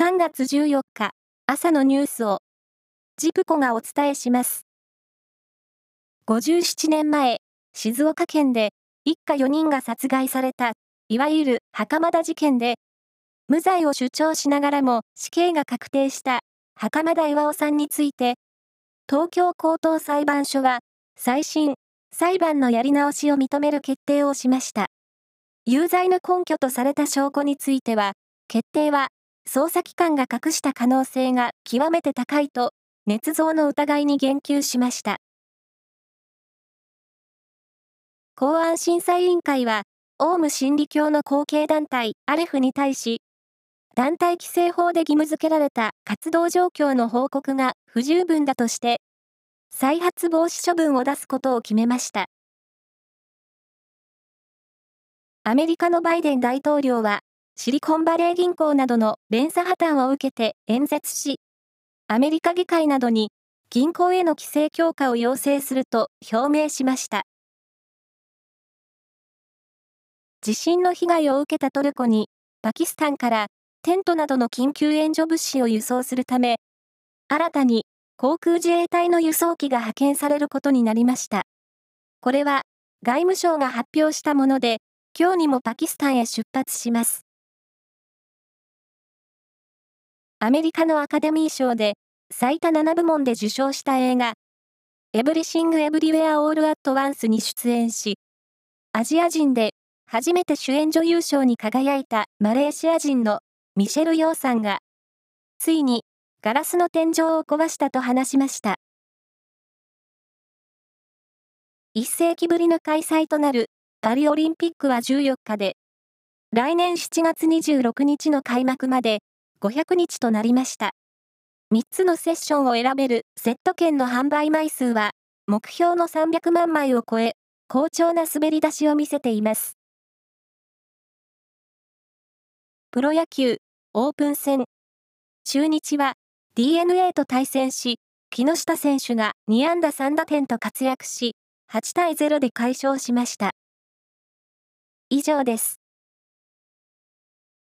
3月14日朝のニュースをジプコがお伝えします。57年前、静岡県で一家4人が殺害された、いわゆる袴田事件で、無罪を主張しながらも死刑が確定した袴田巌さんについて、東京高等裁判所は再審、裁判のやり直しを認める決定をしました。有罪の根拠とされた証拠については、決定は捜査機関が隠した可能性が極めて高いと、捏造の疑いに言及しました。公安審査委員会は、オウム真理教の後継団体アレフに対し、団体規制法で義務付けられた活動状況の報告が不十分だとして、再発防止処分を出すことを決めました。アメリカのバイデン大統領は、シリコンバレー銀行などの連鎖破綻を受けて演説し、アメリカ議会などに銀行への規制強化を要請すると表明しました。地震の被害を受けたトルコに、パキスタンからテントなどの緊急援助物資を輸送するため、新たに航空自衛隊の輸送機が派遣されることになりました。これは外務省が発表したもので、今日にもパキスタンへ出発します。アメリカのアカデミー賞で最多7部門で受賞した映画、エブリシング・エブリウェア・オール・アット・ワンスに出演し、アジア人で初めて主演女優賞に輝いたマレーシア人のミシェル・ヨーさんが、ついにガラスの天井を壊したと話しました。1世紀ぶりの開催となるパリオリンピックは14日で、来年7月26日の開幕まで500日となりました。3つのセッションを選べるセット券の販売枚数は、目標の300万枚を超え、好調な滑り出しを見せています。プロ野球、オープン戦。中日は DNA と対戦し、木下選手が2安打3打点と活躍し、8対0で快勝しました。以上です。